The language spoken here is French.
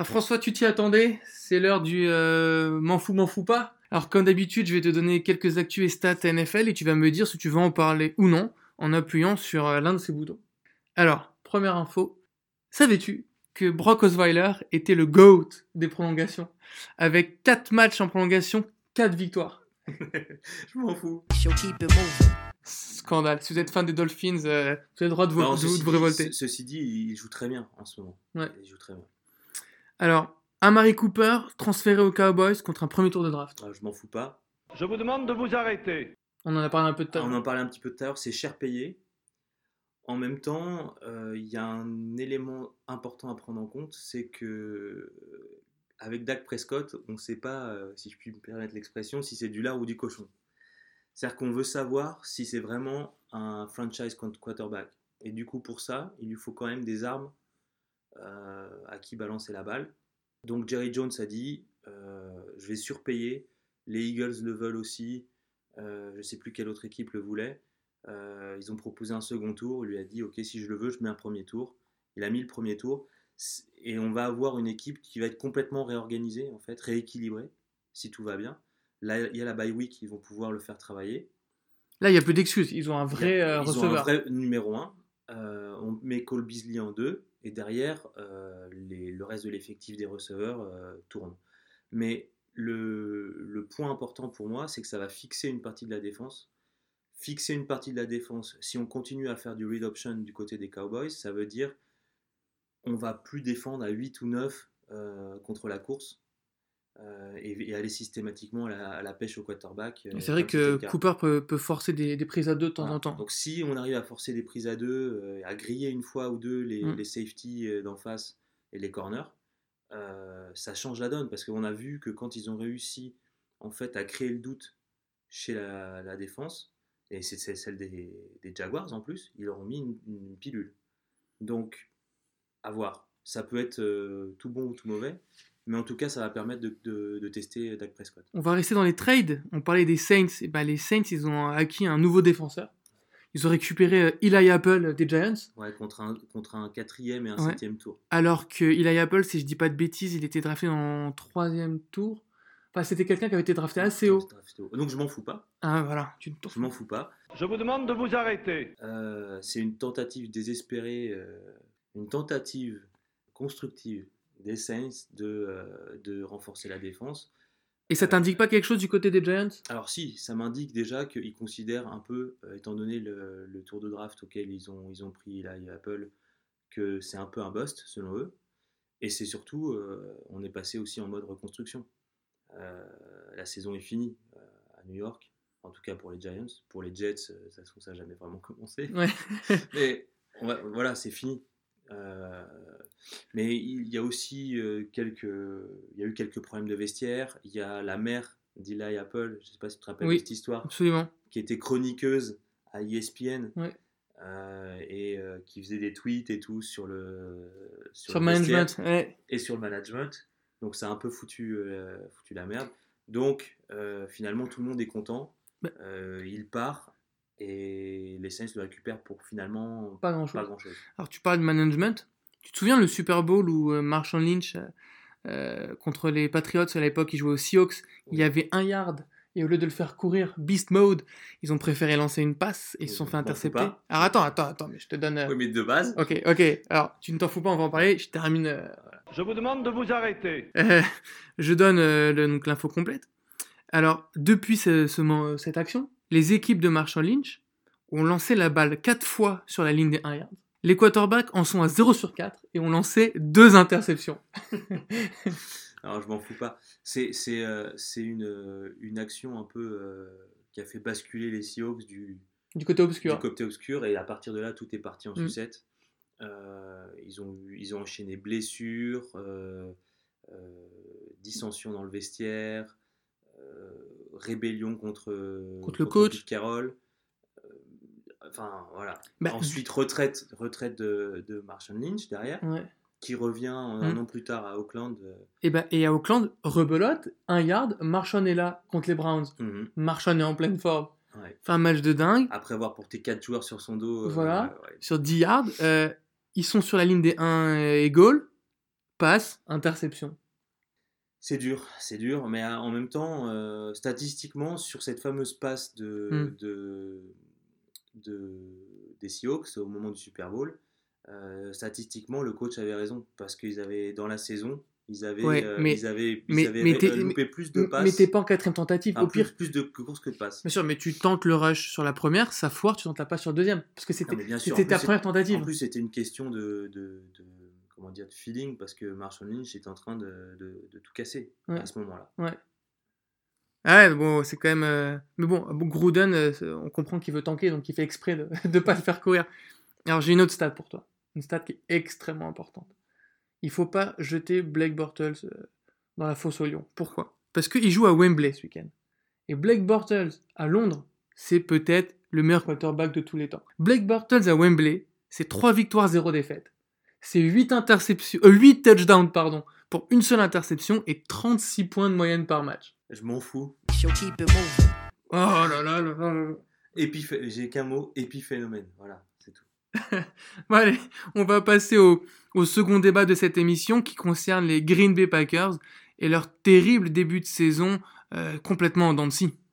Ah, François, tu t'y attendais? C'est l'heure du euh, m'en fous, m'en fous pas? Alors comme d'habitude, je vais te donner quelques actus et stats NFL et tu vas me dire si tu veux en parler ou non en appuyant sur euh, l'un de ces boutons. Alors, première info, savais-tu que Brock Osweiler était le GOAT des prolongations? Avec 4 matchs en prolongation, 4 victoires. Je m'en fous. Scandale. Si vous êtes fan des Dolphins, euh, vous avez le droit de vous, Non, de vous- ceci de vous dit- révolter. ce- Ceci dit, il joue très bien en ce moment. Ouais. Il joue très bien. Alors, Amari Cooper transféré aux Cowboys contre un premier tour de draft. Ah, je m'en fous pas. Je vous demande de vous arrêter. On en a parlé un peu de temps. on en parlait un petit peu tout à l'heure, c'est cher payé. En même temps, euh, il y a un élément important à prendre en compte, c'est que euh, avec Dak Prescott, on ne sait pas, euh, si je puis me permettre l'expression, si c'est du lard ou du cochon. C'est-à-dire qu'on veut savoir si c'est vraiment un franchise quarterback. Et du coup, pour ça, il lui faut quand même des armes à qui balancer la balle. Donc Jerry Jones a dit, euh, je vais surpayer, les Eagles le veulent aussi, euh, je ne sais plus quelle autre équipe le voulait. Euh, ils ont proposé un second tour, il lui a dit, ok, si je le veux, je mets un premier tour. Il a mis le premier tour, et on va avoir une équipe qui va être complètement réorganisée, en fait, rééquilibrée, si tout va bien. Là, il y a la bye week, ils vont pouvoir le faire travailler. Là, il y a plus d'excuses. Ils ont un vrai euh, Ils ont un receveur. vrai numéro 1. on met Cole Beasley en 2 et derrière, euh, le reste de l'effectif des receveurs euh, tourne. Mais le, le point important pour moi, c'est que ça va fixer une partie de la défense. Fixer une partie de la défense, si on continue à faire du read option du côté des Cowboys, ça veut dire on va plus défendre à 8 ou 9 euh, contre la course euh, et, et aller systématiquement à la, à la pêche au quarterback. euh, C'est vrai que. Cooper peut, peut forcer des, des prises à deux de temps Voilà. en temps. Donc si on arrive à forcer des prises à deux, euh, à griller une fois ou deux les, Mm. les safety euh, d'en face et les corners, ça change la donne parce qu'on a vu que quand ils ont réussi en fait à créer le doute chez la, la défense, et c'est celle des, des Jaguars en plus, ils leur ont mis une, une pilule. Donc, à voir. Ça peut être tout bon ou tout mauvais, mais en tout cas, ça va permettre de, de- de tester Dak Prescott. On va rester dans les trades. On parlait des Saints. Et ben, les Saints, ils ont acquis un nouveau défenseur. Ils ont récupéré euh, Eli Apple des Giants. Ouais, contre un, contre un quatrième et un Ouais. septième tour. Alors que Eli Apple, si je dis pas de bêtises, il était drafté en troisième tour. Enfin, c'était quelqu'un qui avait été drafté assez haut. Donc je m'en fous pas. Ah, voilà. Tu Je m'en fous pas. Je vous demande de vous arrêter. Euh, c'est une tentative désespérée, euh, une tentative constructive des Saints de, euh, de renforcer la défense. Et ça t'indique pas quelque chose du côté des Giants? Alors si, ça m'indique déjà qu'ils considèrent un peu, euh, étant donné le, le tour de draft auquel ils ont, ils ont pris là, Apple, que c'est un peu un bust selon eux. Et c'est surtout, euh, on est passé aussi en mode reconstruction. Euh, la saison est finie à New York, en tout cas pour les Giants. Pour les Jets, ça n'a jamais vraiment commencé. Ouais. Mais va- voilà, c'est fini. Mais il y a aussi euh, quelques, il y a eu quelques problèmes de vestiaire. Il y a la mère d'Eli Apple, je ne sais pas si tu te rappelles Oui. cette histoire, Absolument. qui était chroniqueuse à ESPN Ouais. euh, et euh, qui faisait des tweets et tout sur le Sur le management. Ouais. et sur le management. Donc ça a un peu foutu, euh, foutu la merde. Donc finalement tout le monde est content. Bah. Il part et les Saints le récupèrent pour finalement Pas grand chose. pas grand chose. Alors, tu parles de management. Tu te souviens le Super Bowl où euh, Marshall Lynch, euh, euh, contre les Patriots, à l'époque, il jouait aux Seahawks, il y avait un yard. Et au lieu de le faire courir, beast mode, ils ont préféré lancer une passe et ils se sont fait intercepter. Alors attends, attends, attends, mais je te donne. euh, Oui, mais de base, Ok, ok. Alors, tu ne t'en fous pas, on va en parler. Je termine. euh, Je vous demande de vous arrêter. euh, je donne euh, l'info complète. Alors, depuis ce- ce mo- cette action, les équipes de Marshall Lynch ont lancé la balle 4 fois sur la ligne des 1 yard. Les quarterbacks en sont à 0 sur 4 et ont lancé deux interceptions. alors je m'en fous pas. C'est c'est euh, c'est une, euh, une action un peu euh, qui a fait basculer les Seahawks du, Du côté obscur. du côté obscur et à partir de là tout est parti en Mm. sucette. Euh, ils, ont, ils ont enchaîné blessures, dissensions dans le vestiaire, rébellion contre, Contre le coach. Euh, enfin voilà. Bah, Ensuite retraite, retraite de, de Marshall Lynch derrière, Ouais. qui revient un Mm. an plus tard à Auckland. euh, Et, bah, et à Auckland, rebelote, un yard, Marchand est là contre les Browns. mhm, Marchand est en pleine forme. ouais. Fait un match de dingue. Après avoir porté 4 joueurs sur son dos. euh, Voilà. ouais, ouais. Sur 10 yards, euh, ils sont sur la ligne des 1 et goal. passe, interception. C'est dur, c'est dur, mais en même temps, euh, statistiquement, sur cette fameuse passe de, Hmm. de, de- des Seahawks au moment du Super Bowl, euh, statistiquement, le coach avait raison parce qu'ils avaient dans la saison, ils avaient, Ouais, euh, mais- ils avaient, ils mais- avaient euh, loupé plus de passes, Mais t'es pas en quatrième tentative. ah, Au pire, plus, plus de courses que de passes. bien sûr, mais tu tentes le rush sur la première, ça foire, tu tentes la passe sur la deuxième. Parce que c'était en ta première En tentative. plus, c'était une question de, de, de- comment dire, de feeling parce que Marshall Lynch était en train de, tout casser Ouais. à ce moment-là. Ah ouais, bon, c'est quand même. euh, Mais bon, Gruden, euh, on comprend qu'il veut tanker, donc il fait exprès de ne pas le faire courir. Alors j'ai une autre stat pour toi. Une stat qui est extrêmement importante. Il faut pas jeter Blake Bortles euh, dans la fosse au lion. Pourquoi? Parce qu'il joue à Wembley ce week-end. Et Blake Bortles à Londres, c'est peut-être le meilleur quarterback de tous les temps. Blake Bortles à Wembley, c'est 3 victoires, 0 défaites. C'est 8 interceptions, euh, 8 touchdowns, pardon, pour une seule interception et 36 points de moyenne par match. Je m'en fous. Oh là là là là là. J'ai qu'un mot, épiphénomène. Voilà, c'est tout. Bon, allez, on va passer au, au second débat de cette émission qui concerne les Green Bay Packers et leur terrible début de saison euh, complètement en dents de scie.